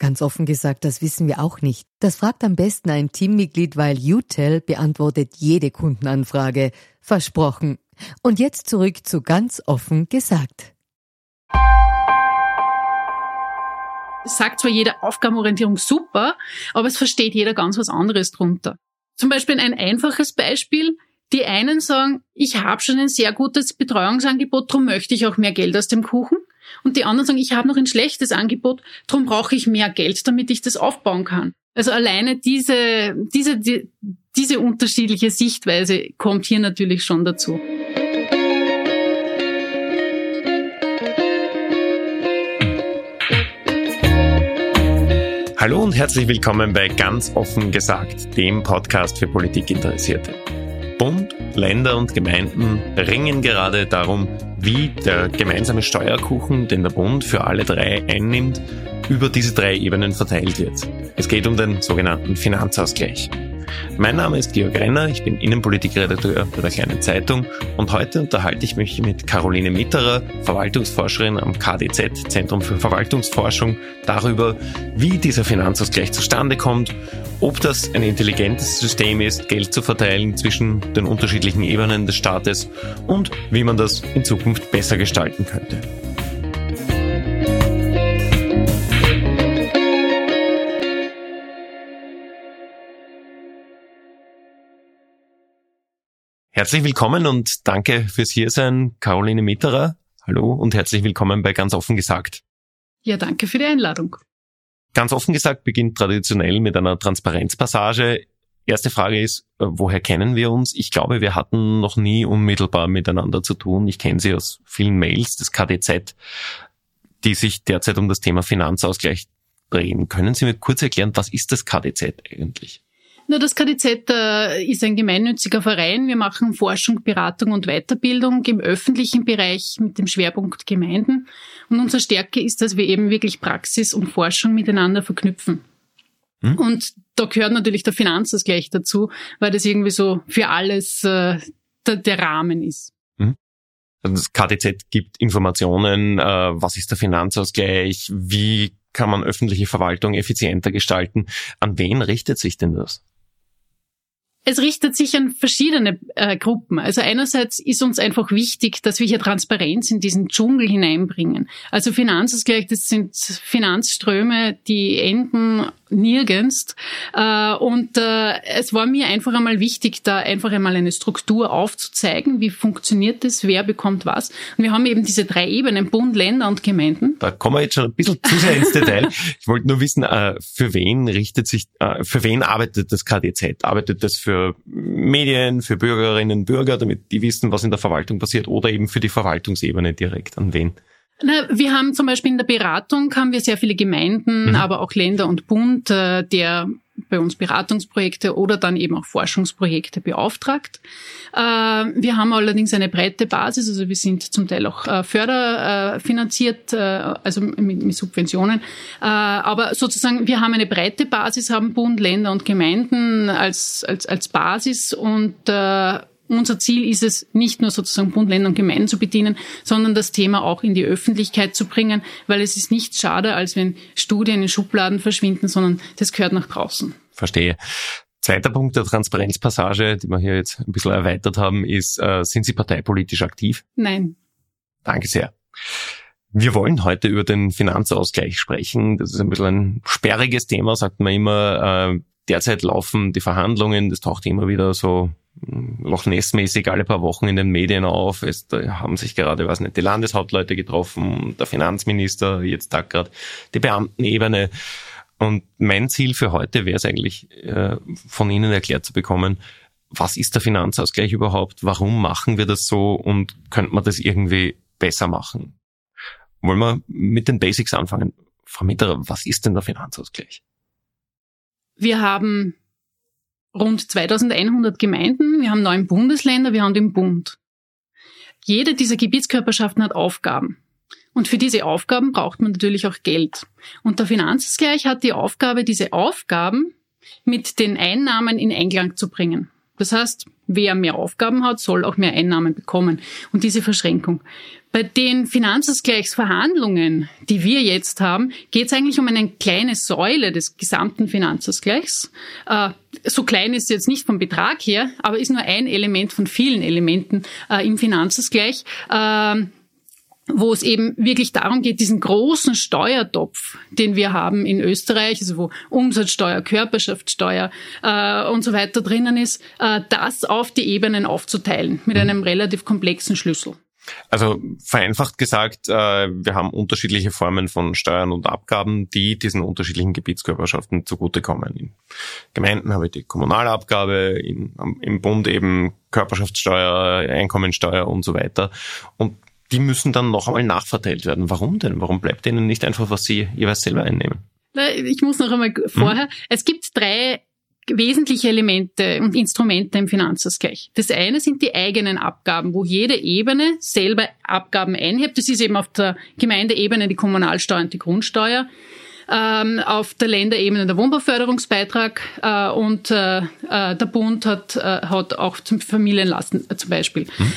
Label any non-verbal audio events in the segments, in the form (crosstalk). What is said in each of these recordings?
Ganz offen gesagt, das wissen wir auch nicht. Das fragt am besten ein Teammitglied, weil UTEL beantwortet jede Kundenanfrage. Versprochen. Und jetzt zurück zu ganz offen gesagt. Sagt zwar jede Aufgabenorientierung super, aber es versteht jeder ganz was anderes drunter. Zum Beispiel ein einfaches Beispiel. Die einen sagen, ich habe schon ein sehr gutes Betreuungsangebot, darum möchte ich auch mehr Geld aus dem Kuchen. Und die anderen sagen, ich habe noch ein schlechtes Angebot, darum brauche ich mehr Geld, damit ich das aufbauen kann. Also alleine diese, diese, die, diese unterschiedliche Sichtweise kommt hier natürlich schon dazu. Hallo und herzlich willkommen bei Ganz offen gesagt, dem Podcast für Politikinteressierte. Bund, Länder und Gemeinden ringen gerade darum, wie der gemeinsame Steuerkuchen, den der Bund für alle drei einnimmt, über diese drei Ebenen verteilt wird. Es geht um den sogenannten Finanzausgleich. Mein Name ist Georg Renner, ich bin Innenpolitikredakteur bei der Kleinen Zeitung und heute unterhalte ich mich mit Caroline Mitterer, Verwaltungsforscherin am KDZ, Zentrum für Verwaltungsforschung, darüber, wie dieser Finanzausgleich zustande kommt, ob das ein intelligentes System ist, Geld zu verteilen zwischen den unterschiedlichen Ebenen des Staates und wie man das in Zukunft besser gestalten könnte. Herzlich willkommen und danke fürs Hiersein, Caroline Mitterer. Hallo und herzlich willkommen bei Ganz offen gesagt. Ja, danke für die Einladung. Ganz offen gesagt beginnt traditionell mit einer Transparenzpassage. Erste Frage ist, äh, woher kennen wir uns? Ich glaube, wir hatten noch nie unmittelbar miteinander zu tun. Ich kenne Sie aus vielen Mails des KDZ, die sich derzeit um das Thema Finanzausgleich drehen. Können Sie mir kurz erklären, was ist das KDZ eigentlich? Na, das KDZ äh, ist ein gemeinnütziger Verein. Wir machen Forschung, Beratung und Weiterbildung im öffentlichen Bereich mit dem Schwerpunkt Gemeinden. Und unsere Stärke ist, dass wir eben wirklich Praxis und Forschung miteinander verknüpfen. Hm? Und da gehört natürlich der Finanzausgleich dazu, weil das irgendwie so für alles äh, der, der Rahmen ist. Hm? Also das KDZ gibt Informationen, äh, was ist der Finanzausgleich, wie kann man öffentliche Verwaltung effizienter gestalten. An wen richtet sich denn das? Es richtet sich an verschiedene äh, Gruppen. Also einerseits ist uns einfach wichtig, dass wir hier Transparenz in diesen Dschungel hineinbringen. Also Finanzausgleich, das sind Finanzströme, die enden nirgends. Äh, und äh, es war mir einfach einmal wichtig, da einfach einmal eine Struktur aufzuzeigen. Wie funktioniert das? Wer bekommt was? Und wir haben eben diese drei Ebenen, Bund, Länder und Gemeinden. Da kommen wir jetzt schon ein bisschen zu sehr ins Detail. Ich wollte nur wissen, äh, für wen richtet sich, für wen arbeitet das KDZ? Arbeitet das für Medien, für Bürgerinnen und Bürger, damit die wissen, was in der Verwaltung passiert oder eben für die Verwaltungsebene direkt? An wen? Na, wir haben zum Beispiel in der Beratung haben wir sehr viele Gemeinden, mhm. aber auch Länder und Bund, äh, der bei uns Beratungsprojekte oder dann eben auch Forschungsprojekte beauftragt. Äh, wir haben allerdings eine breite Basis, also wir sind zum Teil auch äh, förderfinanziert, also mit Subventionen. Aber sozusagen, wir haben eine breite Basis, haben Bund, Länder und Gemeinden als, als, als Basis und unser Ziel ist es, nicht nur sozusagen Bund, Länder und Gemeinden zu bedienen, sondern das Thema auch in die Öffentlichkeit zu bringen, weil es ist nichts schade, als wenn Studien in Schubladen verschwinden, sondern das gehört nach draußen. Verstehe. Zweiter Punkt der Transparenzpassage, die wir hier jetzt ein bisschen erweitert haben, ist, äh, sind Sie parteipolitisch aktiv? Nein. Danke sehr. Wir wollen heute über den Finanzausgleich sprechen. Das ist ein bisschen ein sperriges Thema, sagt man immer. Äh, derzeit laufen die Verhandlungen, das taucht immer wieder so hm, Loch Ness-mäßig alle paar Wochen in den Medien auf. Es haben sich gerade, weiß nicht, die Landeshauptleute getroffen, der Finanzminister, jetzt da gerade die Beamtenebene. Und mein Ziel für heute wäre es eigentlich, äh, von Ihnen erklärt zu bekommen, was ist der Finanzausgleich überhaupt? Warum machen wir das so? Und könnte man das irgendwie besser machen? Wollen wir mit den Basics anfangen? Frau Mitterer, was ist denn der Finanzausgleich? Wir haben rund 2100 Gemeinden, wir haben neun Bundesländer, wir haben den Bund. Jede dieser Gebietskörperschaften hat Aufgaben. Und für diese Aufgaben braucht man natürlich auch Geld. Und der Finanzausgleich hat die Aufgabe, diese Aufgaben mit den Einnahmen in Einklang zu bringen. Das heißt, wer mehr Aufgaben hat, soll auch mehr Einnahmen bekommen. Und diese Verschränkung. Bei den Finanzausgleichsverhandlungen, die wir jetzt haben, geht es eigentlich um eine kleine Säule des gesamten Finanzausgleichs. Äh, so klein ist sie jetzt nicht vom Betrag her, aber ist nur ein Element von vielen Elementen äh, im Finanzausgleich. Äh, wo es eben wirklich darum geht, diesen großen Steuertopf, den wir haben in Österreich, also wo Umsatzsteuer, Körperschaftssteuer äh, und so weiter drinnen ist, äh, das auf die Ebenen aufzuteilen mit mhm. einem relativ komplexen Schlüssel. Also vereinfacht gesagt, äh, wir haben unterschiedliche Formen von Steuern und Abgaben, die diesen unterschiedlichen Gebietskörperschaften zugutekommen. In Gemeinden habe ich die Kommunalabgabe, in, im Bund eben Körperschaftssteuer, Einkommensteuer und so weiter. Und die müssen dann noch einmal nachverteilt werden. Warum denn? Warum bleibt denen nicht einfach, was sie jeweils selber einnehmen? Ich muss noch einmal vorher. Hm. Es gibt drei wesentliche Elemente und Instrumente im Finanzausgleich. Das eine sind die eigenen Abgaben, wo jede Ebene selber Abgaben einhebt. Das ist eben auf der Gemeindeebene die Kommunalsteuer und die Grundsteuer. Ähm, auf der Länderebene der Wohnbauförderungsbeitrag äh, und äh, äh, der Bund hat, äh, hat auch zum Familienlasten äh, zum Beispiel. Mhm.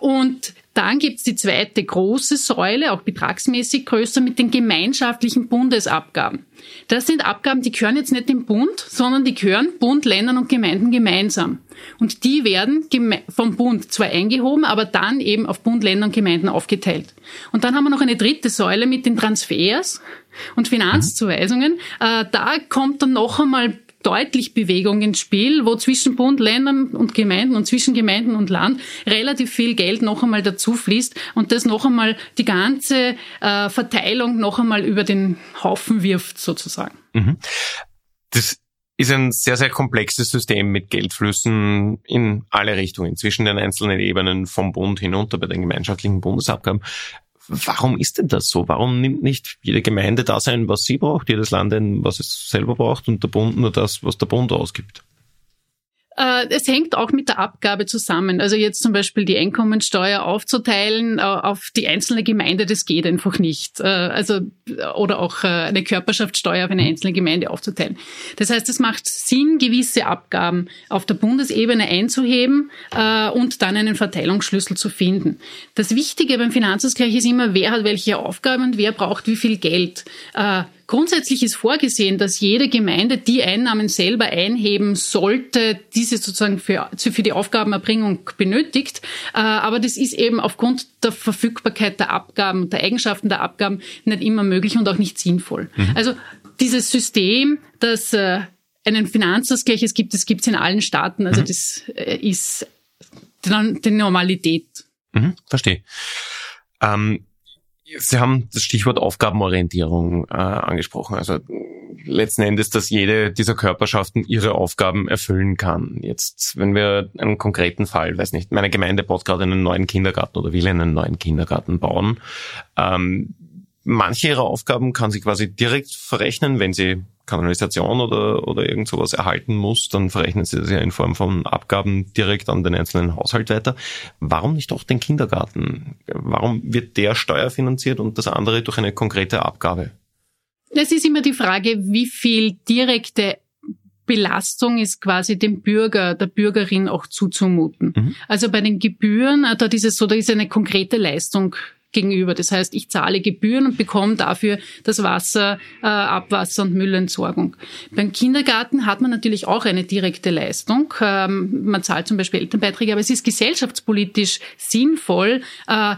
Und dann gibt's die zweite große Säule, auch betragsmäßig größer, mit den gemeinschaftlichen Bundesabgaben. Das sind Abgaben, die gehören jetzt nicht dem Bund, sondern die gehören Bund, Ländern und Gemeinden gemeinsam. Und die werden vom Bund zwar eingehoben, aber dann eben auf Bund, Länder und Gemeinden aufgeteilt. Und dann haben wir noch eine dritte Säule mit den Transfers und Finanzzuweisungen. Äh, da kommt dann noch einmal deutlich Bewegung ins Spiel, wo zwischen Bund, Ländern und Gemeinden und zwischen Gemeinden und Land relativ viel Geld noch einmal dazu fließt und das noch einmal die ganze äh, Verteilung noch einmal über den Haufen wirft sozusagen. Mhm. Das ist ein sehr, sehr komplexes System mit Geldflüssen in alle Richtungen, zwischen den einzelnen Ebenen vom Bund hinunter bei den gemeinschaftlichen Bundesabgaben. Warum ist denn das so? Warum nimmt nicht jede Gemeinde das ein, was sie braucht, jedes Land ein, was es selber braucht und der Bund nur das, was der Bund ausgibt? Äh, es hängt auch mit der Abgabe zusammen. Also jetzt zum Beispiel die Einkommensteuer aufzuteilen äh, auf die einzelne Gemeinde, das geht einfach nicht. Äh, also oder auch eine Körperschaftssteuer auf eine einzelne Gemeinde aufzuteilen. Das heißt, es macht Sinn, gewisse Abgaben auf der Bundesebene einzuheben und dann einen Verteilungsschlüssel zu finden. Das Wichtige beim Finanzausgleich ist immer, wer hat welche Aufgaben und wer braucht wie viel Geld. Grundsätzlich ist vorgesehen, dass jede Gemeinde die Einnahmen selber einheben sollte, diese sozusagen für, für die Aufgabenerbringung benötigt. Äh, aber das ist eben aufgrund der Verfügbarkeit der Abgaben und der Eigenschaften der Abgaben nicht immer möglich und auch nicht sinnvoll. Mhm. Also dieses System, das äh, einen Finanzausgleich es gibt, das gibt es in allen Staaten. Also mhm. das äh, ist die Normalität. Mhm, verstehe. Ähm, Sie haben das Stichwort Aufgabenorientierung äh, angesprochen. Also letzten Endes, dass jede dieser Körperschaften ihre Aufgaben erfüllen kann. Jetzt, wenn wir einen konkreten Fall, weiß nicht, meine Gemeinde baut gerade einen neuen Kindergarten oder will einen neuen Kindergarten bauen. Ähm, manche ihrer Aufgaben kann sie quasi direkt verrechnen, wenn sie Kanalisation oder, oder irgend sowas erhalten muss, dann verrechnen sie das ja in Form von Abgaben direkt an den einzelnen Haushalt weiter. Warum nicht auch den Kindergarten? Warum wird der steuerfinanziert und das andere durch eine konkrete Abgabe? Es ist immer die Frage, wie viel direkte Belastung ist quasi dem Bürger, der Bürgerin auch zuzumuten. Mhm. Also bei den Gebühren, äh, dort ist es so, da ist eine konkrete Leistung gegenüber. Das heißt, ich zahle Gebühren und bekomme dafür das Wasser, äh, Abwasser und Müllentsorgung. Beim Kindergarten hat man natürlich auch eine direkte Leistung. Ähm, man zahlt zum Beispiel Elternbeiträge, aber es ist gesellschaftspolitisch sinnvoll, äh,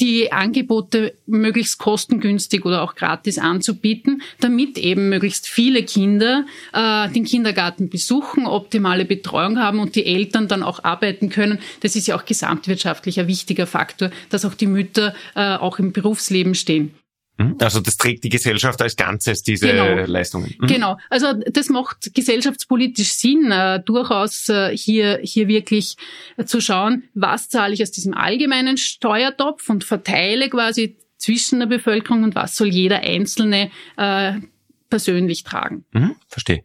die Angebote möglichst kostengünstig oder auch gratis anzubieten, damit eben möglichst viele Kinder äh, den Kindergarten besuchen, optimale Betreuung haben und die Eltern dann auch arbeiten können. Das ist ja auch gesamtwirtschaftlich ein wichtiger Faktor, dass auch die Mütter äh, auch im Berufsleben stehen. Mhm. Also das trägt die Gesellschaft als Ganzes, diese genau. Leistungen. Mhm. Genau. Also das macht gesellschaftspolitisch Sinn, äh, durchaus äh, hier, hier wirklich äh, zu schauen, was zahle ich aus diesem allgemeinen Steuertopf und verteile quasi zwischen der Bevölkerung und was soll jeder Einzelne äh, persönlich tragen. Mhm, verstehe.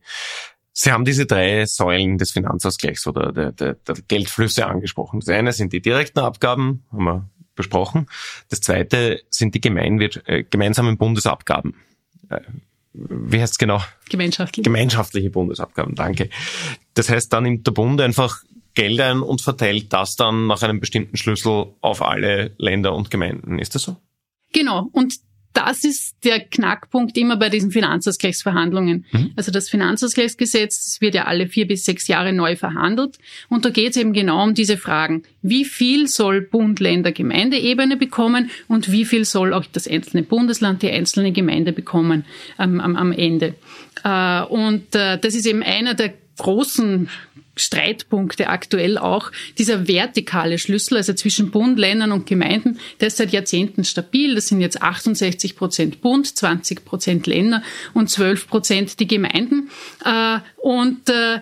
Sie haben diese drei Säulen des Finanzausgleichs oder der, der, der Geldflüsse angesprochen. Das eine sind die direkten Abgaben, haben wir besprochen. Das zweite sind die Gemeinwir äh, gemeinsamen Bundesabgaben. Äh, wie heißt es genau? Gemeinschaftliche. Gemeinschaftliche Bundesabgaben, danke. Das heißt, dann nimmt der Bund einfach Geld ein und verteilt das dann nach einem bestimmten Schlüssel auf alle Länder und Gemeinden. Ist das so? Genau. Und das ist der Knackpunkt immer bei diesen Finanzausgleichsverhandlungen. Mhm. Also das Finanzausgleichsgesetz das wird ja alle vier bis sechs Jahre neu verhandelt. Und da geht es eben genau um diese Fragen. Wie viel soll Bund, Länder, Gemeindeebene bekommen und wie viel soll auch das einzelne Bundesland, die einzelne Gemeinde bekommen ähm, am, am Ende? Äh, und äh, das ist eben einer der großen Streitpunkte aktuell auch. Dieser vertikale Schlüssel, also zwischen Bund, Ländern und Gemeinden, der ist seit Jahrzehnten stabil. Das sind jetzt 68 Prozent Bund, 20 Prozent Länder und 12 Prozent die Gemeinden. Äh, und äh,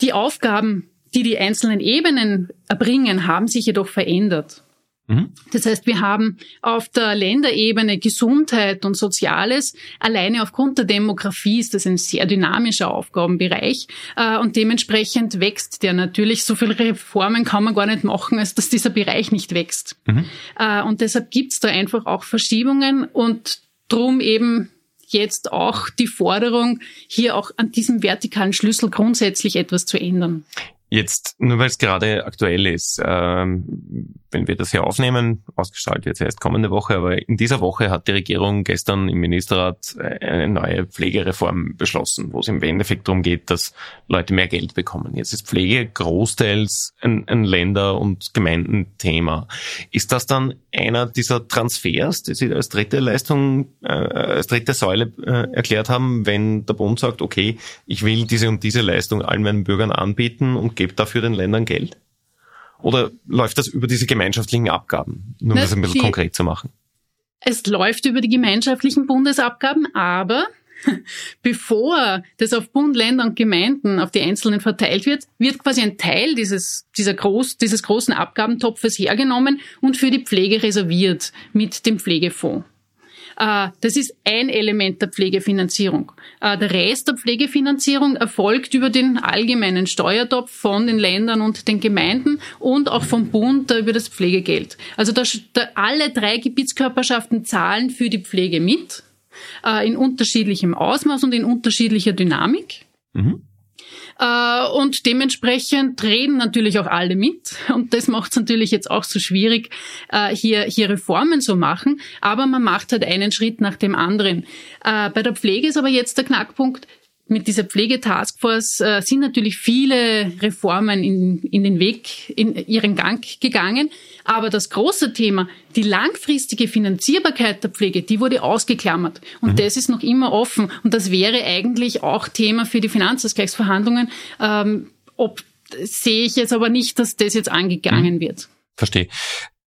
die Aufgaben, die die einzelnen Ebenen erbringen, haben sich jedoch verändert. Mhm. Das heißt, wir haben auf der Länderebene Gesundheit und Soziales. Alleine aufgrund der Demografie ist das ein sehr dynamischer Aufgabenbereich äh, und dementsprechend wächst der natürlich. So viele Reformen kann man gar nicht machen, als dass dieser Bereich nicht wächst. Mhm. Äh, und deshalb gibt's da einfach auch Verschiebungen und drum eben jetzt auch die Forderung, hier auch an diesem vertikalen Schlüssel grundsätzlich etwas zu ändern. Jetzt, nur weil es gerade aktuell ist, ähm, wenn wir das hier aufnehmen, ausgestrahlt wird erst kommende Woche, aber in dieser Woche hat die Regierung gestern im Ministerrat äh, eine neue Pflegereform beschlossen, wo es im Endeffekt darum geht, dass Leute mehr Geld bekommen. Jetzt ist Pflege großteils ein, ein Länder- und Gemeindenthema. Ist das dann einer dieser Transfers, die Sie als dritte Leistung, äh, als dritte Säule äh, erklärt haben, wenn der Bund sagt, okay, ich will diese und diese Leistung allen meinen Bürgern anbieten und gebt dafür den Ländern Geld? Oder läuft das über diese gemeinschaftlichen Abgaben? Nur um das ein bisschen konkret zu machen. Es läuft über die gemeinschaftlichen Bundesabgaben, aber (laughs) bevor das auf Bund, Länder und Gemeinden auf die Einzelnen verteilt wird, wird quasi ein Teil dieses, dieser groß, dieses großen Abgabentopfes hergenommen und für die Pflege reserviert mit dem Pflegefonds. Äh, das ist ein Element der Pflegefinanzierung. Äh, der Rest der Pflegefinanzierung erfolgt über den allgemeinen Steuertopf von den Ländern und den Gemeinden und auch vom Bund über das Pflegegeld. Also alle drei Gebietskörperschaften zahlen für die Pflege mit, äh, in unterschiedlichem Ausmaß und in unterschiedlicher Dynamik. Mhm. Äh, und dementsprechend reden natürlich auch alle mit. Und das macht es natürlich jetzt auch so schwierig, äh, hier, hier Reformen zu machen. Aber man macht halt einen Schritt nach dem anderen. Äh, bei der Pflege ist aber jetzt der Knackpunkt, mit dieser Pflegetaskforce äh, sind natürlich viele Reformen in, in den Weg, in ihren Gang gegangen. Aber das große Thema, die langfristige Finanzierbarkeit der Pflege, die wurde ausgeklammert. Und mhm. das ist noch immer offen. Und das wäre eigentlich auch Thema für die Finanzausgleichsverhandlungen. Ähm, ob sehe ich jetzt aber nicht, dass das jetzt angegangen mhm. wird. Verstehe.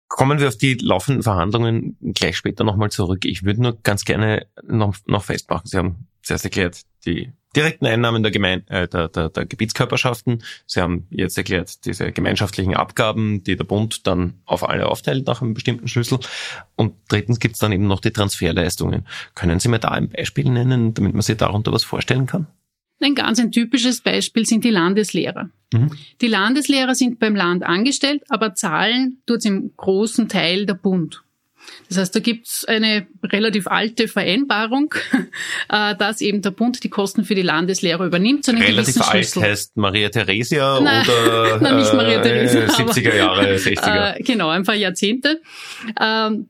Kommen wir auf die laufenden Verhandlungen gleich später nochmal zurück. Ich würde nur ganz gerne noch, noch festmachen. Sie haben zuerst erklärt, die direkten Einnahmen der, Gemein äh, der, der, der Gebietskörperschaften. Sie haben jetzt erklärt, diese gemeinschaftlichen Abgaben, die der Bund dann auf alle aufteilt nach einem bestimmten Schlüssel. Und drittens gibt es dann eben noch die Transferleistungen. Können Sie mir da ein Beispiel nennen, damit man sich darunter was vorstellen kann? Ein ganz ein typisches Beispiel sind die Landeslehrer. Mhm. Die Landeslehrer sind beim Land angestellt, aber zahlen tut im großen Teil der Bund. Das heißt, da gibt's eine relativ alte Vereinbarung, (laughs) äh, dass eben der Bund die Kosten für die Landeslehre übernimmt. So relativ alt Schlüssel. heißt Maria Theresia (laughs) Nein, oder (laughs) Nein, Maria Theresia, äh, 70er Jahre, 60er? Äh, genau, ein paar Jahrzehnte. Ähm,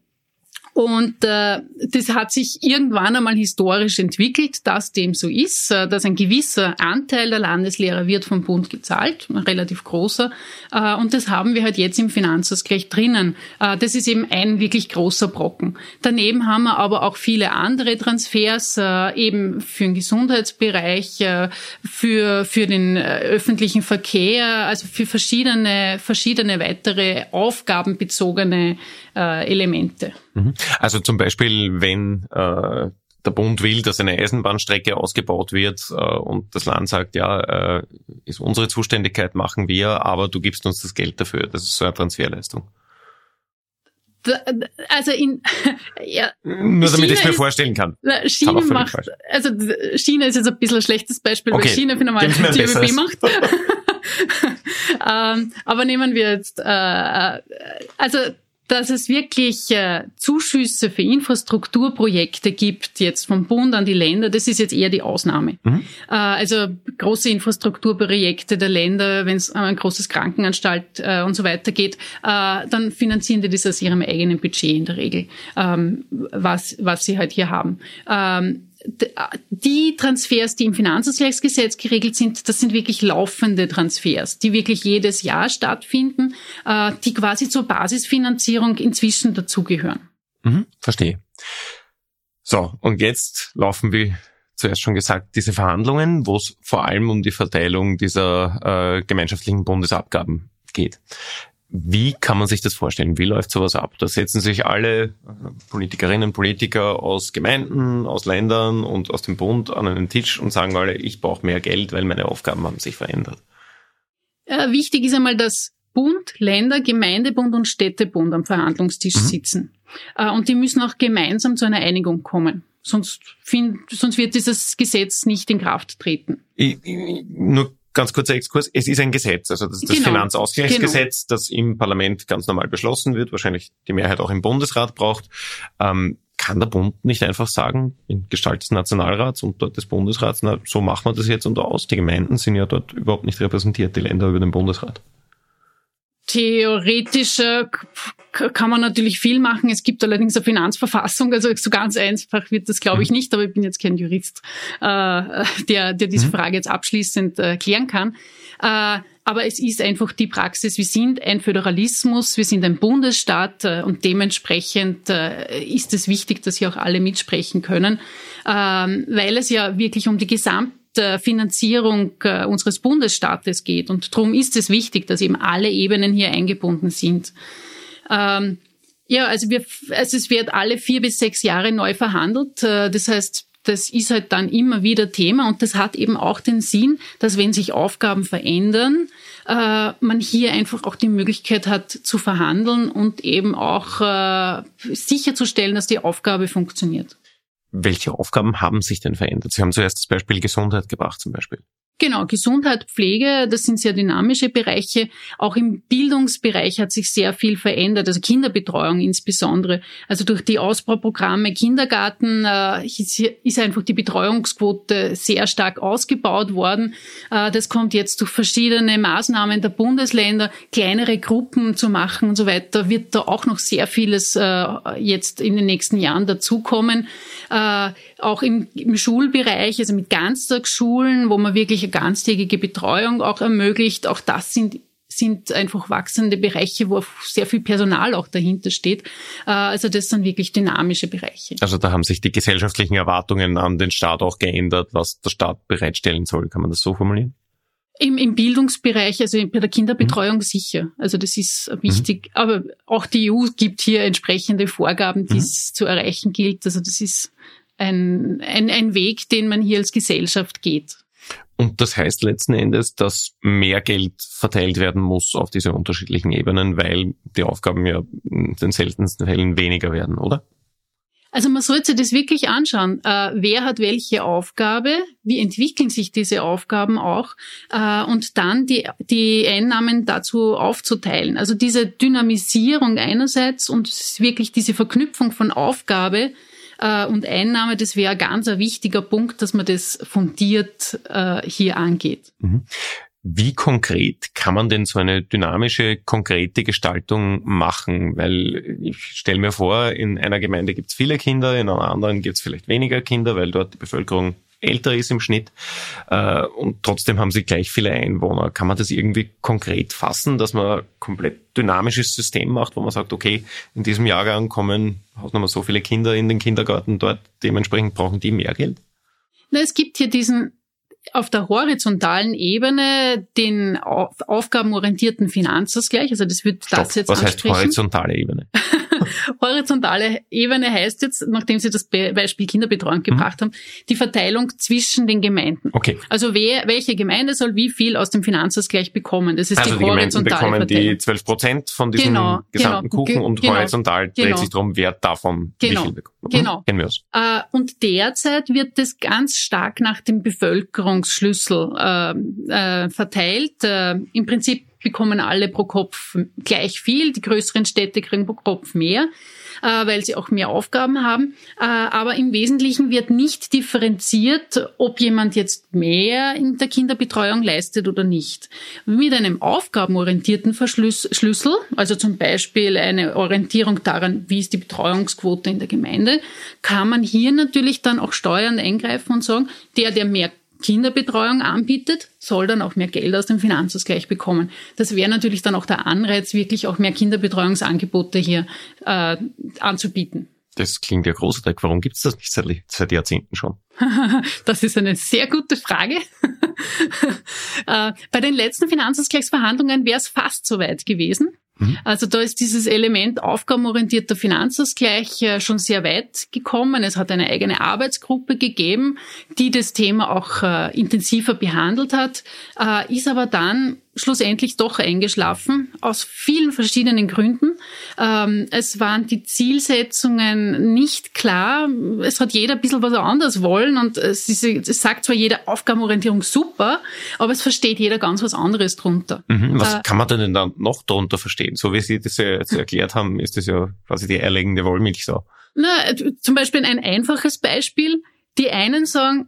Und äh, das hat sich irgendwann einmal historisch entwickelt, dass dem so ist, äh, dass ein gewisser Anteil der Landeslehrer wird vom Bund gezahlt, ein relativ großer. Äh, und das haben wir halt jetzt im Finanzausgleich drinnen. Äh, das ist eben ein wirklich großer Brocken. Daneben haben wir aber auch viele andere Transfers, äh, eben für den Gesundheitsbereich, äh, für, für den äh, öffentlichen Verkehr, also für verschiedene, verschiedene weitere aufgabenbezogene äh, Elemente. Mhm. Also zum Beispiel, wenn äh, der Bund will, dass eine Eisenbahnstrecke ausgebaut wird äh, und das Land sagt, ja, äh, ist unsere Zuständigkeit, machen wir, aber du gibst uns das Geld dafür. Das ist so eine Transferleistung. Also in (laughs) ja, nur damit ich es mir vorstellen kann. China macht falsch. also China ist jetzt ein bisschen ein schlechtes Beispiel, okay. weil China für normal die ÖBB macht. (laughs) ähm, aber nehmen wir jetzt äh, äh also dass es wirklich äh, Zuschüsse für Infrastrukturprojekte gibt, jetzt vom Bund an die Länder, das ist jetzt eher die Ausnahme. Mhm. Äh, also große Infrastrukturprojekte der Länder, wenn es ein großes Krankenanstalt äh, und so weiter geht, dann finanzieren die das aus ihrem eigenen Budget in der Regel, ähm, was, was sie halt hier haben. Ähm, die Transfers, die im Finanzausgleichsgesetz geregelt sind, das sind wirklich laufende Transfers, die wirklich jedes Jahr stattfinden, äh, die quasi zur Basisfinanzierung inzwischen dazugehören. Mhm, verstehe. So, und jetzt laufen wir zuerst schon gesagt, diese Verhandlungen, wo es vor allem um die Verteilung dieser äh, gemeinschaftlichen Bundesabgaben geht. Wie kann man sich das vorstellen? Wie läuft sowas ab? Da setzen sich alle äh, Politikerinnen und Politiker aus Gemeinden, aus Ländern und aus dem Bund an einen Tisch und sagen alle, ich brauche mehr Geld, weil meine Aufgaben haben sich verändert. Äh, wichtig ist einmal, dass Bund, Länder, Gemeindebund und Städtebund am Verhandlungstisch mhm. sitzen. Äh, und die müssen auch gemeinsam zu einer Einigung kommen. Sonst, find, sonst wird dieses Gesetz nicht in Kraft treten. Ich, ich, nur ganz kurzer Exkurs, es ist ein Gesetz, also das, das genau. Finanzausgleichsgesetz, genau. das im Parlament ganz normal beschlossen wird, wahrscheinlich die Mehrheit auch im Bundesrat braucht. Ähm, kann der Bund nicht einfach sagen, in Gestalt des Nationalrats und dort des Bundesrats, na, so machen wir das jetzt und aus. Die Gemeinden sind ja dort überhaupt nicht repräsentiert, die Länder über den Bundesrat. Theoretisch äh, kann man natürlich viel machen. Es gibt allerdings eine Finanzverfassung, also so ganz einfach wird das, glaube ich, mhm. nicht, aber ich bin jetzt kein Jurist, äh, der, der diese mhm. Frage jetzt abschließend äh, klären kann. Aber es ist einfach die Praxis. Wir sind ein Föderalismus, wir sind ein Bundesstaat und dementsprechend ist es wichtig, dass hier auch alle mitsprechen können, ähm, weil es ja wirklich um die gesamte Finanzierung äh, unseres Bundesstaates geht. Und darum ist es wichtig, dass eben alle Ebenen hier eingebunden sind. Ähm, ja, also, wir, also es wird alle vier bis sechs Jahre neu verhandelt. Äh, das heißt, das ist halt dann immer wieder Thema und das hat eben auch den Sinn, dass wenn sich Aufgaben verändern, äh, man hier einfach auch die Möglichkeit hat zu verhandeln und eben auch äh, sicherzustellen, dass die Aufgabe funktioniert. Welche Aufgaben haben sich denn verändert? Sie haben zuerst das Beispiel Gesundheit gebracht zum Beispiel. Genau, Gesundheit, Pflege, das sind sehr dynamische Bereiche. Auch im Bildungsbereich hat sich sehr viel verändert, also Kinderbetreuung insbesondere. Also durch die Ausbauprogramme Kindergarten äh, ist einfach die Betreuungsquote sehr stark ausgebaut worden. Äh, das kommt jetzt durch verschiedene Maßnahmen der Bundesländer, kleinere Gruppen zu machen und so weiter, wird da auch noch sehr vieles äh, jetzt in den nächsten Jahren dazukommen. Äh, auch im, im Schulbereich, also mit Ganztagsschulen, wo man wirklich eine ganztägige Betreuung auch ermöglicht. Auch das sind sind einfach wachsende Bereiche, wo sehr viel Personal auch dahinter steht. Äh, also das sind wirklich dynamische Bereiche. Also da haben sich die gesellschaftlichen Erwartungen an den Staat auch geändert, was der Staat bereitstellen soll. Kann man das so formulieren? Im, Im Bildungsbereich, also bei der Kinderbetreuung mhm. sicher. Also das ist wichtig. Mhm. Aber auch die EU gibt hier entsprechende Vorgaben, die es mhm. zu erreichen gilt. Also das ist ein, ein, ein Weg, den man hier als Gesellschaft geht. Und das heißt letzten Endes, dass mehr Geld verteilt werden muss auf diese unterschiedlichen Ebenen, weil die Aufgaben ja in den seltensten Fällen weniger werden, oder? Also man sollte das wirklich anschauen. Äh, wer hat welche Aufgabe? Wie entwickeln sich diese Aufgaben auch? Äh, und dann die, die Einnahmen dazu aufzuteilen. Also diese Dynamisierung einerseits und wirklich diese Verknüpfung von Aufgabe äh, und Einnahme, das wäre ganz ein wichtiger Punkt, dass man das fundiert äh, hier angeht. Mhm. Wie konkret kann man denn so eine dynamische, konkrete Gestaltung machen? Weil ich stelle mir vor, in einer Gemeinde gibt es viele Kinder, in einer anderen gibt es vielleicht weniger Kinder, weil dort die Bevölkerung älter ist im Schnitt äh, und trotzdem haben sie gleich viele Einwohner. Kann man das irgendwie konkret fassen, dass man ein komplett dynamisches System macht, wo man sagt, okay, in diesem Jahrgang kommen mal so viele Kinder in den Kindergarten dort, dementsprechend brauchen die mehr Geld? Na, es gibt hier diesen auf der horizontalen Ebene den aufgabenorientierten Finanzausgleich. Also das wird Stopp, das jetzt Was ansprechen. heißt horizontale Ebene? (laughs) Horizontale Ebene heißt jetzt, nachdem Sie das Beispiel Kinderbetreuung gebracht mhm. haben, die Verteilung zwischen den Gemeinden. Okay. Also wer, welche Gemeinde soll wie viel aus dem Finanzausgleich bekommen? Das ist also die, die horizontale bekommen Verteilung. die 12 Prozent von diesem genau, gesamten genau, Kuchen und genau, horizontal dreht genau. sich darum, wer davon Genau, wie viel bekommt. Mhm. genau. Kennen wir aus. Äh, und derzeit wird das ganz stark nach dem Bevölkerungsschlüssel äh, äh, verteilt. Äh, Im Prinzip bekommen alle pro Kopf gleich viel. Die größeren Städte kriegen pro Kopf mehr äh, weil sie auch mehr Aufgaben haben. Äh, aber im Wesentlichen wird nicht differenziert, ob jemand jetzt mehr in der Kinderbetreuung leistet oder nicht. Mit einem aufgabenorientierten Verschlüssel, also zum Beispiel eine Orientierung daran, wie ist die Betreuungsquote in der Gemeinde, kann man hier natürlich dann auch steuernd eingreifen und sagen, der, der mehr Kinderbetreuung anbietet, soll dann auch mehr Geld aus dem Finanzausgleich bekommen. Das wäre natürlich dann auch der Anreiz, wirklich auch mehr Kinderbetreuungsangebote hier äh, anzubieten. Das klingt ja großartig. Warum gibt es das nicht seit, seit Jahrzehnten schon? (laughs) das ist eine sehr gute Frage. (laughs) äh, bei den letzten Finanzausgleichsverhandlungen wäre es fast so weit gewesen. Mhm. Also da ist dieses Element aufgabenorientierter Finanzausgleich äh, schon sehr weit gekommen. Es hat eine eigene Arbeitsgruppe gegeben, die das Thema auch äh, intensiver behandelt hat, äh, ist aber dann schlussendlich doch eingeschlafen, aus vielen verschiedenen Gründen. Ähm, es waren die Zielsetzungen nicht klar. Es hat jeder ein bisschen was anderes wollen und es, sagt zwar jeder Aufgabenorientierung super, aber es versteht jeder ganz was anderes drunter. Mhm. Was äh, kann man denn dann noch drunter verstehen? So wie Sie das ja jetzt (laughs) erklärt haben, ist das ja quasi die eierlegende Wollmilchsau. Na, zum Beispiel ein einfaches Beispiel. Die einen sagen,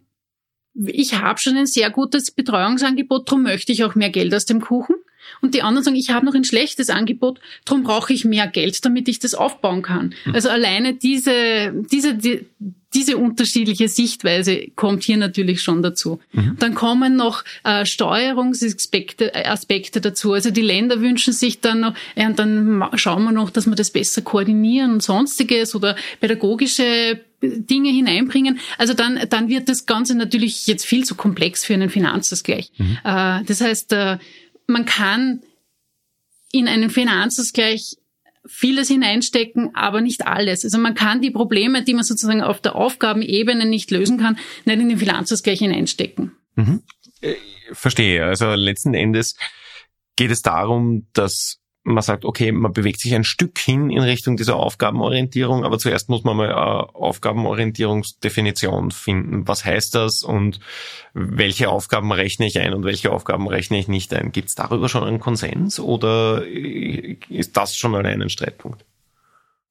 ich habe schon ein sehr gutes Betreuungsangebot, darum möchte ich auch mehr Geld aus dem Kuchen. Und die anderen sagen, ich habe noch ein schlechtes Angebot, darum brauche ich mehr Geld, damit ich das aufbauen kann. Mhm. Also alleine diese, diese, die, diese unterschiedliche Sichtweise kommt hier natürlich schon dazu. Mhm. Dann kommen noch äh, Steuerungsaspekte äh, Aspekte dazu. Also die Länder wünschen sich dann noch, ja, und dann schauen wir noch, dass wir das besser koordinieren und sonstiges oder pädagogische Dinge hineinbringen. Also dann, dann wird das Ganze natürlich jetzt viel zu komplex für einen Finanzausgleich. Mhm. Äh, das heißt, äh, man kann in einen Finanzausgleich vieles hineinstecken, aber nicht alles. Also man kann die Probleme, die man sozusagen auf der Aufgabenebene nicht lösen kann, nicht in den Finanzausgleich hineinstecken. Mhm. Äh, verstehe. Also letzten Endes geht es darum, dass man sagt, okay, man bewegt sich ein Stück hin in Richtung dieser Aufgabenorientierung, aber zuerst muss man mal eine Aufgabenorientierungsdefinition finden. Was heißt das und welche Aufgaben rechne ich ein und welche Aufgaben rechne ich nicht ein? Gibt es darüber schon einen Konsens oder ist das schon allein ein Streitpunkt?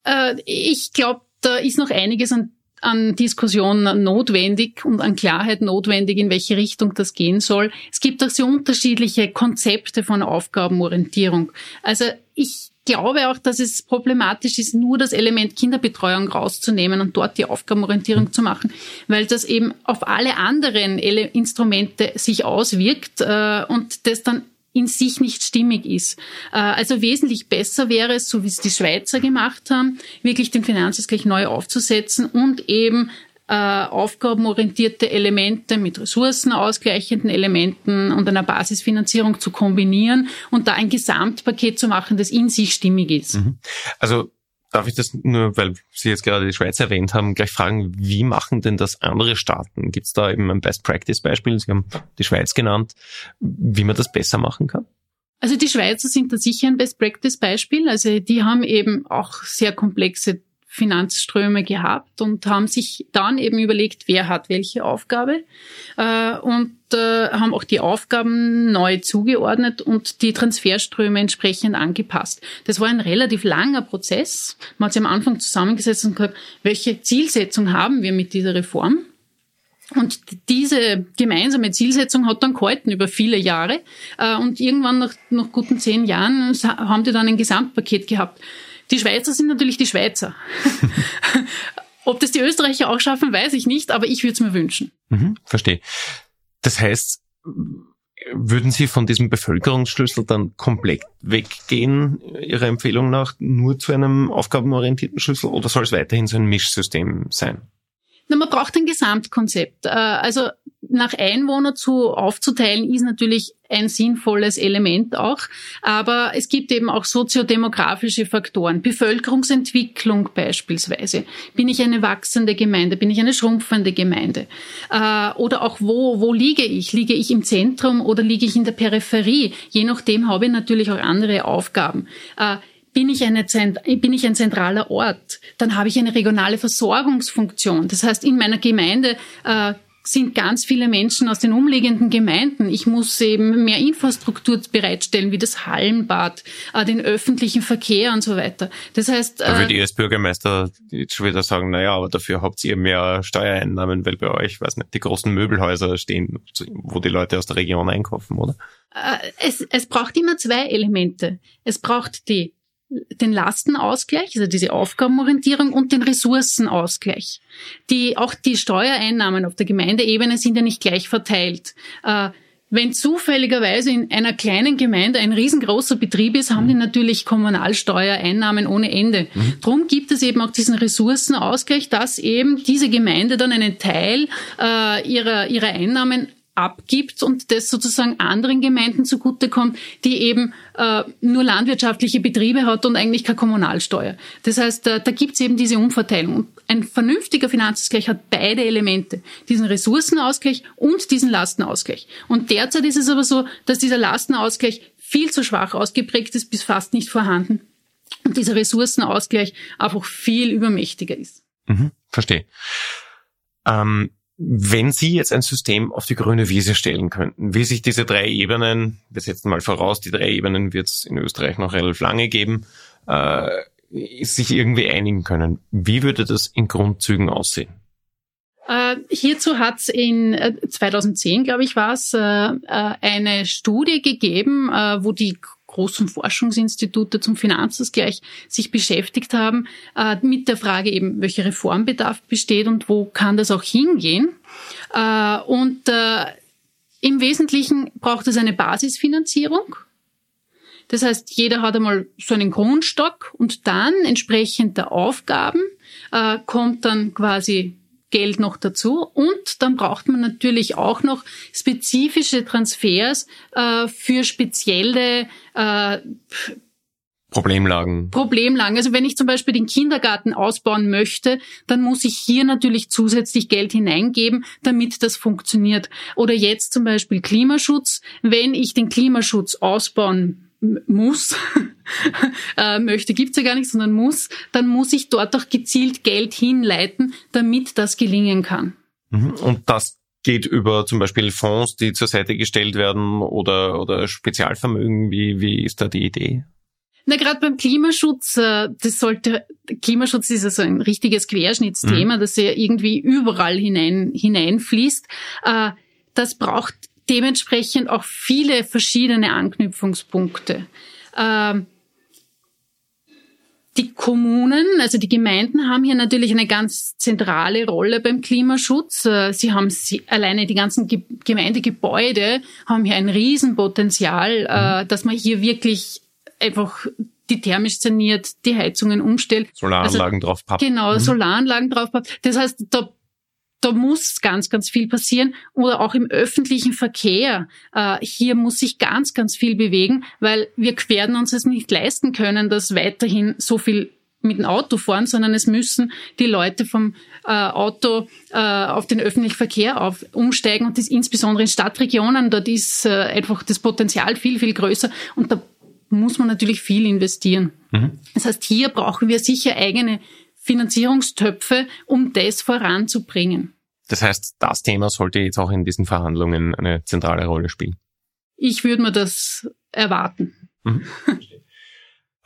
Äh, ich glaube, da ist noch einiges an an Diskussion notwendig und an Klarheit notwendig, in welche Richtung das gehen soll. Es gibt auch sehr unterschiedliche Konzepte von Aufgabenorientierung. Also ich glaube auch, dass es problematisch ist, nur das Element Kinderbetreuung rauszunehmen und dort die Aufgabenorientierung zu machen, weil das eben auf alle anderen Instrumente sich auswirkt äh, und das dann in sich nicht stimmig ist. Äh, also wesentlich besser wäre es, so wie es die Schweizer gemacht haben, wirklich den Finanzausgleich neu aufzusetzen und eben äh, aufgabenorientierte Elemente mit ressourcenausgleichenden Elementen und einer Basisfinanzierung zu kombinieren und da ein Gesamtpaket zu machen, das in sich stimmig ist. Mhm. Also Darf ich das nur, weil Sie jetzt gerade die Schweiz erwähnt haben, gleich fragen, wie machen denn das andere Staaten? Gibt es da eben ein Best-Practice-Beispiel? Sie haben die Schweiz genannt, wie man das besser machen kann? Also die Schweizer sind da sicher ein Best-Practice-Beispiel. Also die haben eben auch sehr komplexe Finanzströme gehabt und haben sich dann eben überlegt, wer hat welche Aufgabe äh, und äh, haben auch die Aufgaben neu zugeordnet und die Transferströme entsprechend angepasst. Das war ein relativ langer Prozess. Man hat sich am Anfang zusammengesetzt und gesagt, welche Zielsetzung haben wir mit dieser Reform? Und diese gemeinsame Zielsetzung hat dann gehalten über viele Jahre. Äh, und irgendwann nach, nach guten zehn Jahren haben die dann ein Gesamtpaket gehabt. Die Schweizer sind natürlich die Schweizer. (laughs) Ob das die Österreicher auch schaffen, weiß ich nicht, aber ich würde es mir wünschen. Mhm, verstehe. Das heißt, würden Sie von diesem Bevölkerungsschlüssel dann komplett weggehen, Ihrer Empfehlung nach, nur zu einem aufgabenorientierten Schlüssel oder soll es weiterhin so ein Mischsystem sein? Na, man braucht ein Gesamtkonzept. Äh, also nach Einwohner zu aufzuteilen ist natürlich ein sinnvolles Element auch. Aber es gibt eben auch soziodemografische Faktoren. Bevölkerungsentwicklung beispielsweise. Bin ich eine wachsende Gemeinde? Bin ich eine schrumpfende Gemeinde? Äh, oder auch wo, wo liege ich? Liege ich im Zentrum oder liege ich in der Peripherie? Je nachdem habe ich natürlich auch andere Aufgaben. Äh, bin ich, eine, bin ich ein zentraler Ort, dann habe ich eine regionale Versorgungsfunktion. Das heißt, in meiner Gemeinde äh, sind ganz viele Menschen aus den umliegenden Gemeinden. Ich muss eben mehr Infrastruktur bereitstellen, wie das Hallenbad, äh, den öffentlichen Verkehr und so weiter. Das heißt, da würde äh, ich als Bürgermeister jetzt schon wieder sagen, naja, aber dafür habt ihr mehr Steuereinnahmen, weil bei euch, weiß nicht, die großen Möbelhäuser stehen, wo die Leute aus der Region einkaufen, oder? Äh, es, es braucht immer zwei Elemente. Es braucht die den Lastenausgleich, also diese Aufgabenorientierung und den Ressourcenausgleich. Die, auch die Steuereinnahmen auf der Gemeindeebene sind ja nicht gleich verteilt. Äh, wenn zufälligerweise in einer kleinen Gemeinde ein riesengroßer Betrieb ist, haben die natürlich Kommunalsteuereinnahmen ohne Ende. Mhm. Drum gibt es eben auch diesen Ressourcenausgleich, dass eben diese Gemeinde dann einen Teil äh, ihrer, ihrer Einnahmen abgibt und das sozusagen anderen Gemeinden zugutekommt, die eben äh, nur landwirtschaftliche Betriebe hat und eigentlich keine Kommunalsteuer. Das heißt, äh, da gibt's eben diese Umverteilung. Und ein vernünftiger Finanzausgleich hat beide Elemente, diesen Ressourcenausgleich und diesen Lastenausgleich. Und derzeit ist es aber so, dass dieser Lastenausgleich viel zu schwach ausgeprägt ist, bis fast nicht vorhanden. Und dieser Ressourcenausgleich einfach viel übermächtiger ist. Mhm, verstehe. Ähm wenn Sie jetzt ein System auf die grüne Wiese stellen könnten, wie sich diese drei Ebenen, wir setzen mal voraus, die drei Ebenen wird es in Österreich noch relativ lange geben, äh, sich irgendwie einigen können, wie würde das in Grundzügen aussehen? Äh, hierzu hat es in äh, 2010, glaube ich, war es, äh, äh, eine Studie gegeben, äh, wo die großen Forschungsinstitute zum Finanzausgleich sich beschäftigt haben äh, mit der Frage eben, welcher Reformbedarf besteht und wo kann das auch hingehen. Äh, und äh, im Wesentlichen braucht es eine Basisfinanzierung. Das heißt, jeder hat einmal so einen Grundstock und dann entsprechend der Aufgaben äh, kommt dann quasi Geld noch dazu. Und dann braucht man natürlich auch noch spezifische Transfers äh, für spezielle äh, Problemlagen. Problemlagen. Also wenn ich zum Beispiel den Kindergarten ausbauen möchte, dann muss ich hier natürlich zusätzlich Geld hineingeben, damit das funktioniert. Oder jetzt zum Beispiel Klimaschutz. Wenn ich den Klimaschutz ausbauen muss, (laughs) äh, möchte gibt's ja gar nicht, sondern muss, dann muss ich dort auch gezielt Geld hinleiten, damit das gelingen kann. Mhm. Und das geht über zum Beispiel Fonds, die zur Seite gestellt werden oder, oder Spezialvermögen. Wie, wie ist da die Idee? Na, gerade beim Klimaschutz, äh, das sollte, Klimaschutz ist also ein richtiges Querschnittsthema, mhm. das ja irgendwie überall hinein, hineinfließt. Äh, das braucht dementsprechend auch viele verschiedene Anknüpfungspunkte. Ähm, die Kommunen, also die Gemeinden haben hier natürlich eine ganz zentrale Rolle beim Klimaschutz. Äh, sie haben sie, alleine die ganzen Ge Gemeindegebäude haben hier ein Riesenpotenzial, äh, mhm. dass man hier wirklich einfach die thermisch saniert, die Heizungen umstellt. Solaranlagen also, drauf pappt. Genau, mhm. Solaranlagen drauf pappt. Das heißt, da da muss ganz, ganz viel passieren. Oder auch im öffentlichen Verkehr. Äh, hier muss sich ganz, ganz viel bewegen, weil wir werden uns es nicht leisten können, dass weiterhin so viel mit dem Auto fahren, sondern es müssen die Leute vom äh, Auto äh, auf den öffentlichen Verkehr auf, umsteigen und das insbesondere in Stadtregionen, dort ist äh, einfach das Potenzial viel, viel größer und da muss man natürlich viel investieren. Mhm. Das heißt, hier brauchen wir sicher eigene Finanzierungstöpfe, um das voranzubringen. Das heißt, das Thema sollte jetzt auch in diesen Verhandlungen eine zentrale Rolle spielen. Ich würde mir das erwarten. Mhm.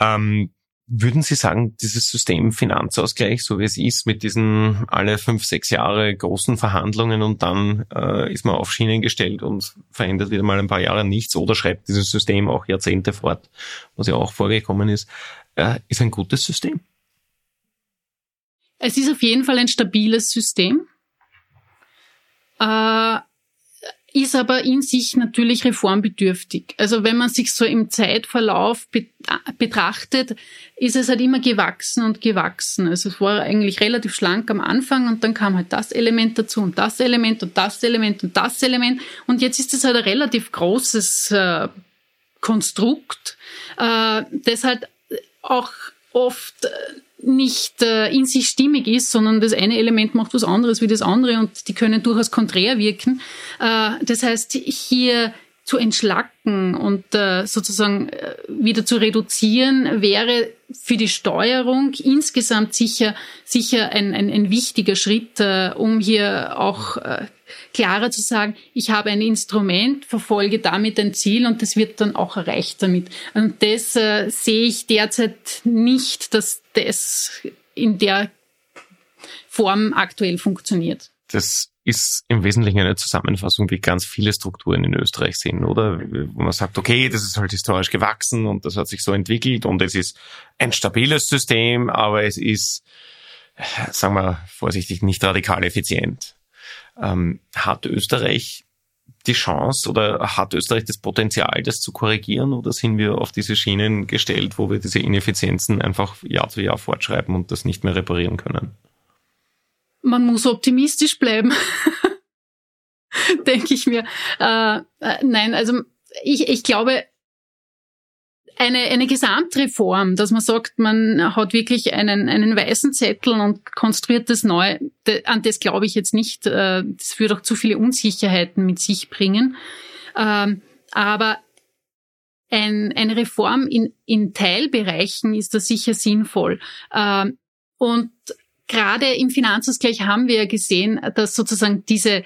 ähm, Würden Sie sagen, dieses System Finanzausgleich, so wie es ist, mit diesen alle fünf, sechs Jahre großen Verhandlungen und dann äh, ist man auf Schienen gestellt und verändert wieder mal ein paar Jahre nichts oder schreibt dieses System auch Jahrzehnte fort, was ja auch vorgekommen ist, äh, ist ein gutes System? Es ist auf jeden Fall ein stabiles System. Äh, ist aber in sich natürlich reformbedürftig. Also wenn man sich so im Zeitverlauf betrachtet, ist es halt immer gewachsen und gewachsen. Also es war eigentlich relativ schlank am Anfang und dann kam halt das Element dazu und das Element und das Element und das Element und jetzt ist es halt ein relativ großes äh, Konstrukt, äh, das halt auch oft äh, nicht äh, in sich stimmig ist, sondern das eine Element macht was anderes wie das andere und die können durchaus konträr wirken. Äh, das heißt, hier zu entschlacken und äh, sozusagen äh, wieder zu reduzieren, wäre für die Steuerung insgesamt sicher sicher ein, ein, ein wichtiger Schritt, äh, um hier auch äh, klarer zu sagen, ich habe ein Instrument, verfolge damit ein Ziel und das wird dann auch erreicht damit. Und das äh, sehe ich derzeit nicht, dass das in der Form aktuell funktioniert. Das ist im Wesentlichen eine Zusammenfassung, wie ganz viele Strukturen in Österreich sind, oder? Wo man sagt, okay, das ist halt historisch gewachsen und das hat sich so entwickelt und es ist ein stabiles System, aber es ist, sagen wir vorsichtig, nicht radikal effizient. Ähm, hat Österreich die Chance oder hat Österreich das Potenzial, das zu korrigieren oder sind wir auf diese Schienen gestellt, wo wir diese Ineffizienzen einfach Jahr zu Jahr fortschreiben und das nicht mehr reparieren können? Man muss optimistisch bleiben, (laughs) denke ich mir. Äh, äh, nein, also ich, ich glaube, eine, eine Gesamtreform, dass man sagt, man hat wirklich einen, einen weißen Zettel und konstruiert das neu, an das glaube ich jetzt nicht. Äh, das würde auch zu viele Unsicherheiten mit sich bringen. Ähm, aber ein, eine Reform in, in Teilbereichen ist da sicher sinnvoll. Ähm, und gerade im Finanzausgleich haben wir ja gesehen, dass sozusagen diese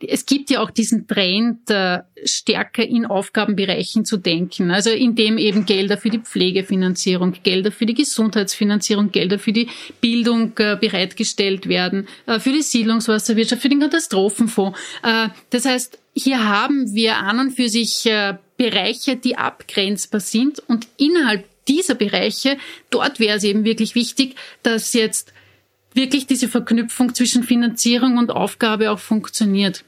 es gibt ja auch diesen Trend, äh, stärker in Aufgabenbereichen zu denken. Also indem eben Gelder für die Pflegefinanzierung, Gelder für die Gesundheitsfinanzierung, Gelder für die Bildung äh, bereitgestellt werden, äh, für die Siedlungswasserwirtschaft, für den Katastrophenfonds. Das heißt, hier haben wir an und für sich Bereiche, die abgrenzbar sind und innerhalb dieser Bereiche, dort wäre es eben wirklich wichtig, dass jetzt wirklich diese Verknüpfung zwischen Finanzierung und Aufgabe auch funktioniert.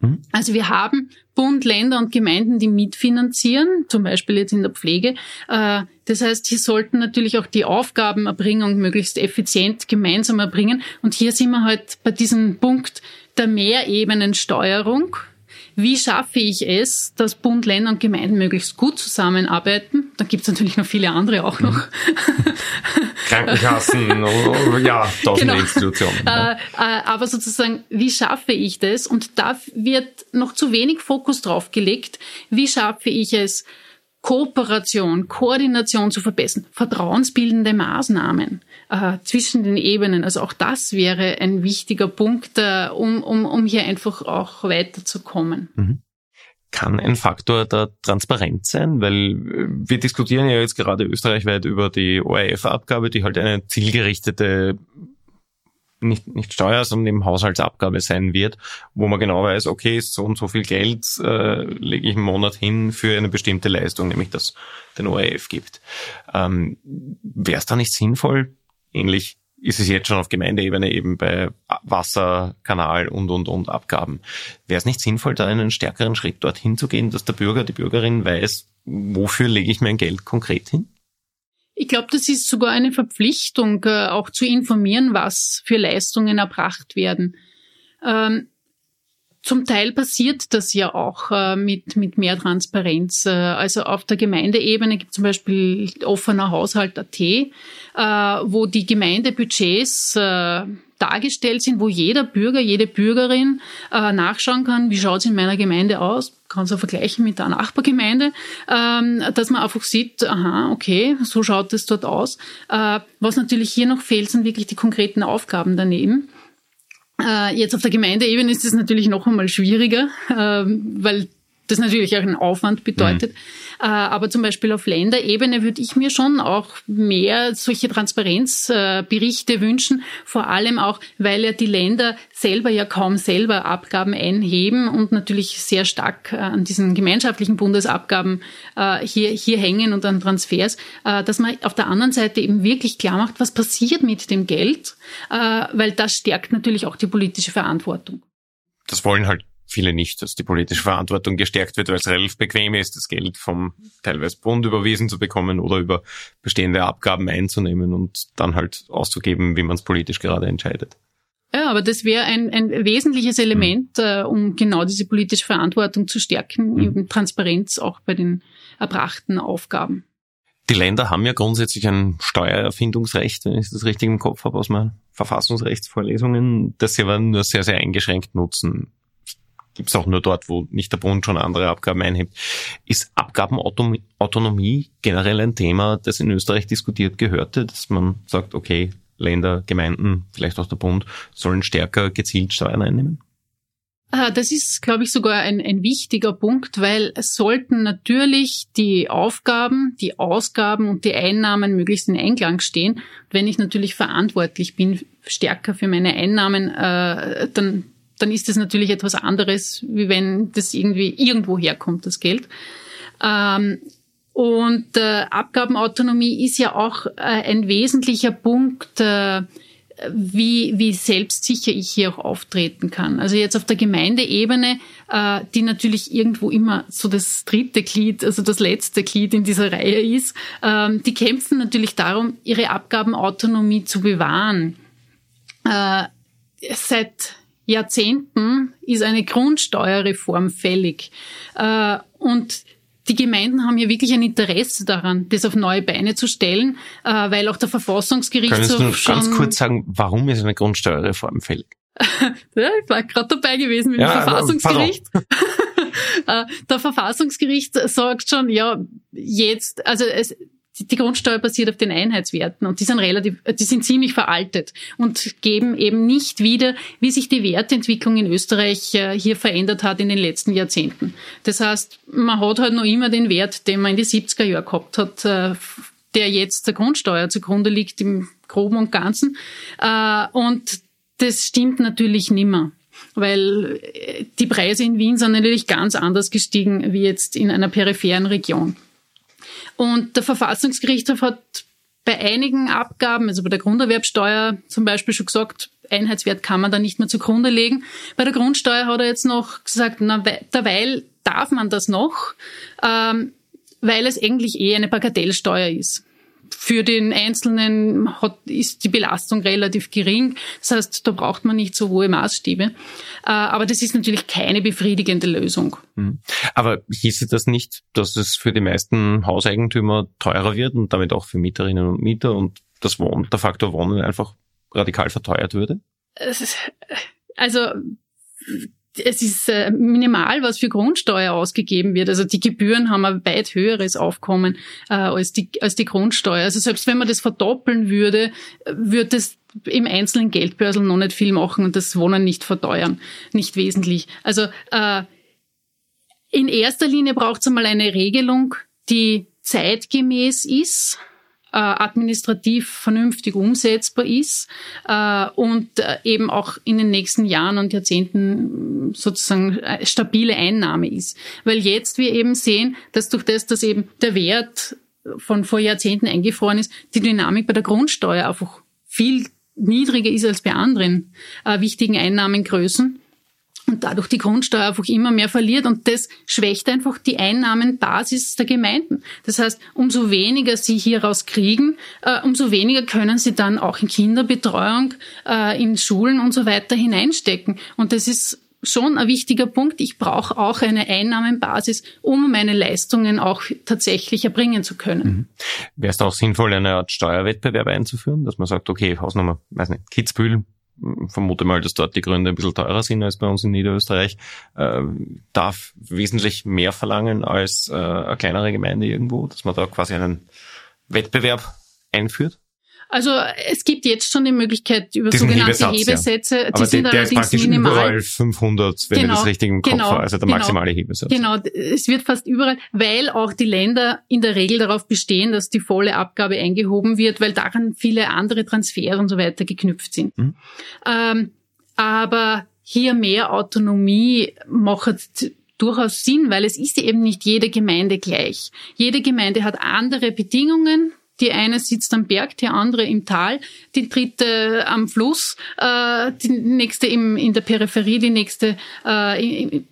Mhm. Also wir haben Bund, Länder und Gemeinden, die mitfinanzieren, zum Beispiel jetzt in der Pflege. Äh, das heißt, hier sollten natürlich auch die Aufgabenerbringung möglichst effizient gemeinsam erbringen. Und hier sind wir halt bei diesem Punkt der Mehrebenensteuerung. Wie schaffe ich es, dass Bund, Länder und Gemeinden möglichst gut zusammenarbeiten? Da gibt es natürlich noch viele andere auch noch. (laughs) Krankenkassen, (laughs) ja, tausende genau. Institutionen. Ja. Äh, äh, aber sozusagen, wie schaffe ich das? Und da wird noch zu wenig Fokus drauf gelegt. Wie schaffe ich es, Kooperation, Koordination zu verbessern, vertrauensbildende Maßnahmen äh, zwischen den Ebenen. Also auch das wäre ein wichtiger Punkt, äh, um, um, um hier einfach auch weiterzukommen. Mhm. Kann ein Faktor der Transparenz sein, weil äh, wir diskutieren ja jetzt gerade österreichweit über die ORF-Abgabe, die halt eine zielgerichtete nicht, nicht Steuer, sondern eben Haushaltsabgabe sein wird, wo man genau weiß, okay, so und so viel Geld äh, lege ich im Monat hin für eine bestimmte Leistung, nämlich dass den ORF gibt. Ähm, Wäre es da nicht sinnvoll, ähnlich ist es jetzt schon auf Gemeindeebene eben bei Wasser, Kanal und, und, und Abgaben. Wäre es nicht sinnvoll, da einen stärkeren Schritt dorthin zu gehen, dass der Bürger, die Bürgerin weiß, wofür lege ich mein Geld konkret hin? Ich glaube, das ist sogar eine Verpflichtung, äh, auch zu informieren, was für Leistungen erbracht werden. Ähm, zum Teil passiert das ja auch äh, mit, mit mehr Transparenz. Äh, also auf der Gemeindeebene gibt es zum Beispiel offener Haushalt.at, wo die Gemeindebudgets dargestellt sind, wo jeder Bürger, jede Bürgerin äh, nachschauen kann, wie schaut es in meiner Gemeinde aus, kann es auch vergleichen mit der Nachbargemeinde, ähm, dass man einfach sieht, aha, okay, so schaut es dort aus. Äh, was natürlich hier noch fehlt, sind wirklich die konkreten Aufgaben daneben. Äh, jetzt auf der Gemeindeebene ist es natürlich noch einmal schwieriger, äh, weil das natürlich auch einen Aufwand bedeutet. Mhm. Äh, aber zum Beispiel auf Länderebene würde ich mir schon auch mehr solche Transparenzberichte wünschen, vor allem auch, weil ja die Länder selber ja kaum selber Abgaben einheben und natürlich sehr stark äh, an diesen gemeinschaftlichen Bundesabgaben äh, hier, hier hängen und an Transfers, dass man auf der anderen Seite eben wirklich klar macht, was passiert mit dem Geld, weil das stärkt natürlich auch die politische Verantwortung. Das wollen halt viele nicht, dass die politische Verantwortung gestärkt wird, weil es relativ bequem ist, das Geld vom teilweise Bund überwiesen zu bekommen oder über bestehende Abgaben einzunehmen und dann halt auszugeben, wie man es politisch gerade entscheidet. Ja, aber das wäre ein, ein wesentliches Element, mhm. äh, um genau diese politische Verantwortung zu stärken, mhm. eben Transparenz auch bei den erbrachten Aufgaben. Die Länder haben ja grundsätzlich ein Steuererfindungsrecht, wenn ich das richtig im Kopf habe aus meinen Verfassungsrechtsvorlesungen, das sie aber nur sehr, sehr eingeschränkt nutzen gibt's auch nur dort, wo nicht der Bund schon andere Abgaben einhebt. Ist Abgabenautonomie generell ein Thema, das in Österreich diskutiert gehörte, dass man sagt, okay, Länder, Gemeinden, vielleicht auch der Bund sollen stärker gezielt Steuern einnehmen? Ah, das ist, glaube ich, sogar ein, ein wichtiger Punkt, weil es sollten natürlich die Aufgaben, die Ausgaben und die Einnahmen möglichst in Einklang stehen. Wenn ich natürlich verantwortlich bin, stärker für meine Einnahmen, äh, dann dann ist das natürlich etwas anderes, wie wenn das irgendwie irgendwo herkommt, das Geld. Ähm, und äh, Abgabenautonomie ist ja auch äh, ein wesentlicher Punkt, äh, wie, wie selbstsicher ich hier auch auftreten kann. Also jetzt auf der Gemeindeebene, äh, die natürlich irgendwo immer so das dritte Glied, also das letzte Glied in dieser Reihe ist, ähm, die kämpfen natürlich darum, ihre Abgabenautonomie zu bewahren. Äh, seit Jahrzehnten ist eine Grundsteuerreform fällig. Äh, und die Gemeinden haben ja wirklich ein Interesse daran, das auf neue Beine zu stellen, äh, weil auch der Verfassungsgerichtshof Können Sie ganz kurz sagen, warum ist eine Grundsteuerreform fällig? (laughs) ja, ich war gerade dabei gewesen mit ja, dem Verfassungsgericht. (laughs) Äh, der Verfassungsgericht sagt schon, ja, jetzt, also es, die Grundsteuer basiert auf den Einheitswerten und die sind relativ, die sind ziemlich veraltet und geben eben nicht wieder, wie sich die Wertentwicklung in Österreich äh, hier verändert hat in den letzten Jahrzehnten. Das heißt, man hat halt noch immer den Wert, den man in die 70er Jahre gehabt hat, äh, der jetzt der Grundsteuer zugrunde liegt im Groben und Ganzen. Äh, und das stimmt natürlich nimmer weil die Preise in Wien sind natürlich ganz anders gestiegen wie jetzt in einer peripheren Region. Und der Verfassungsgerichtshof hat bei einigen Abgaben, also bei der Grunderwerbsteuer zum Beispiel schon gesagt, Einheitswert kann man da nicht mehr zugrunde legen. Bei der Grundsteuer hat er jetzt noch gesagt, na, derweil darf man das noch, ähm, weil es eigentlich eh eine Bagatellsteuer ist für den Einzelnen hat, ist die Belastung relativ gering. Das heißt, da braucht man nicht so hohe Maßstäbe. Äh, aber das ist natürlich keine befriedigende Lösung. Mhm. Aber hieße das nicht, dass es für die meisten Hauseigentümer teurer wird und damit auch für Mieterinnen und Mieter und das Wohnen, der Faktor Wohnen einfach radikal verteuert würde? Also es ist äh, minimal, was für Grundsteuer ausgegeben wird. Also die Gebühren haben ein weit höheres Aufkommen äh, als, die, als die Grundsteuer. Also selbst wenn man das verdoppeln würde, würde es im einzelnen Geldbörsel noch nicht viel machen und das Wohnen nicht verteuern, nicht wesentlich. Also äh, in erster Linie braucht es einmal eine Regelung, die zeitgemäß ist äh, administrativ vernünftig umsetzbar ist äh, und äh, eben auch in den nächsten Jahren und Jahrzehnten sozusagen äh, stabile Einnahme ist. Weil jetzt wir eben sehen, dass durch das, dass eben der Wert von vor Jahrzehnten eingefroren ist, die Dynamik bei der Grundsteuer einfach viel niedriger ist als bei anderen äh, wichtigen Einnahmengrößen und dadurch die Grundsteuer einfach immer mehr verliert und das schwächt einfach die Einnahmenbasis der Gemeinden. Das heißt, umso weniger sie hieraus kriegen, äh, umso weniger können sie dann auch in Kinderbetreuung, äh, in Schulen und so weiter hineinstecken. Und das ist schon ein wichtiger Punkt. Ich brauche auch eine Einnahmenbasis, um meine Leistungen auch tatsächlich erbringen zu können. Mhm. Wäre es auch sinnvoll, eine Art Steuerwettbewerb einzuführen, dass man sagt, okay, Hausnummer, weiß nicht, Kitzbühel vermute mal, dass dort die Gründe ein bisschen teurer sind als bei uns in Niederösterreich, äh, darf wesentlich mehr verlangen als äh, eine kleinere Gemeinde irgendwo, dass man da quasi einen Wettbewerb einführt? Also es gibt jetzt schon die Möglichkeit über Diesen sogenannte Hebesatz, Hebesätze. Ja. Aber die sind der, der ist praktisch minimal. überall 500, wenn genau, ich das richtig im Kopf genau, habe, also der genau, maximale Hebesatz. Genau, es wird fast überall, weil auch die Länder in der Regel darauf bestehen, dass die volle Abgabe eingehoben wird, weil daran viele andere Transfers und so weiter geknüpft sind. Mhm. Ähm, aber hier mehr Autonomie macht durchaus Sinn, weil es ist eben nicht jede Gemeinde gleich. Jede Gemeinde hat andere Bedingungen, die eine sitzt am Berg, die andere im Tal, die dritte am Fluss, äh, die nächste im, in der Peripherie, die nächste äh, im,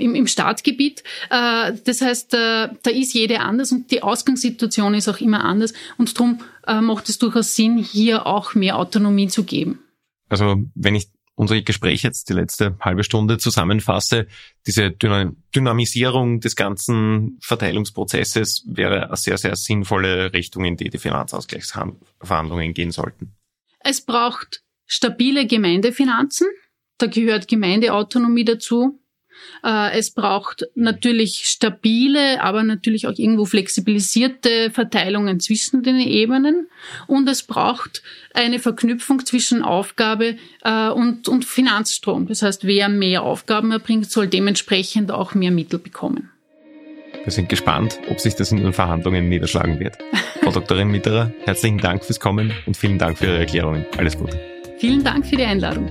im, im Staatsgebiet. Äh, das heißt, äh, da ist jede anders und die Ausgangssituation ist auch immer anders. Und darum äh, macht es durchaus Sinn, hier auch mehr Autonomie zu geben. Also wenn ich unsere Gespräche jetzt die letzte halbe Stunde zusammenfasse, diese Dynamisierung des ganzen Verteilungsprozesses wäre eine sehr, sehr sinnvolle Richtung, in die die Finanzausgleichsverhandlungen gehen sollten. Es braucht stabile Gemeindefinanzen. Da gehört Gemeindeautonomie dazu. Äh, es braucht natürlich stabile, aber natürlich auch irgendwo flexibilisierte Verteilungen zwischen den Ebenen. Und es braucht eine Verknüpfung zwischen Aufgabe äh, und, und Finanzstrom. Das heißt, wer mehr Aufgaben erbringt, soll dementsprechend auch mehr Mittel bekommen. Wir sind gespannt, ob sich das in den Verhandlungen niederschlagen wird. Frau Doktorin Mitterer, herzlichen Dank fürs Kommen und vielen Dank für Ihre Erklärungen. Alles Gute. Vielen Dank für die Einladung.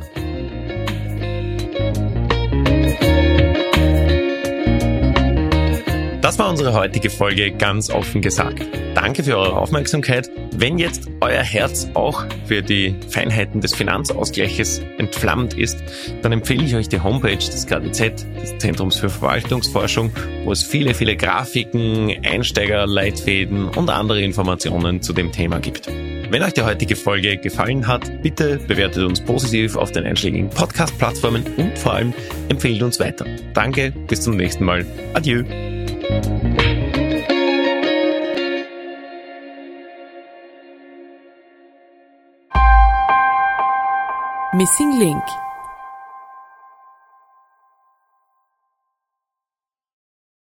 Das war unsere heutige Folge ganz offen gesagt. Danke für eure Aufmerksamkeit. Wenn jetzt euer Herz auch für die Feinheiten des Finanzausgleiches entflammt ist, dann empfehle ich euch die Homepage des KDZ, des Zentrums für Verwaltungsforschung, wo es viele, viele Grafiken, Einsteigerleitfäden und andere Informationen zu dem Thema gibt. Wenn euch die heutige Folge gefallen hat, bitte bewertet uns positiv auf den einschlägigen Podcast-Plattformen und vor allem empfehlt uns weiter. Danke, bis zum nächsten Mal. Adieu. Missing Link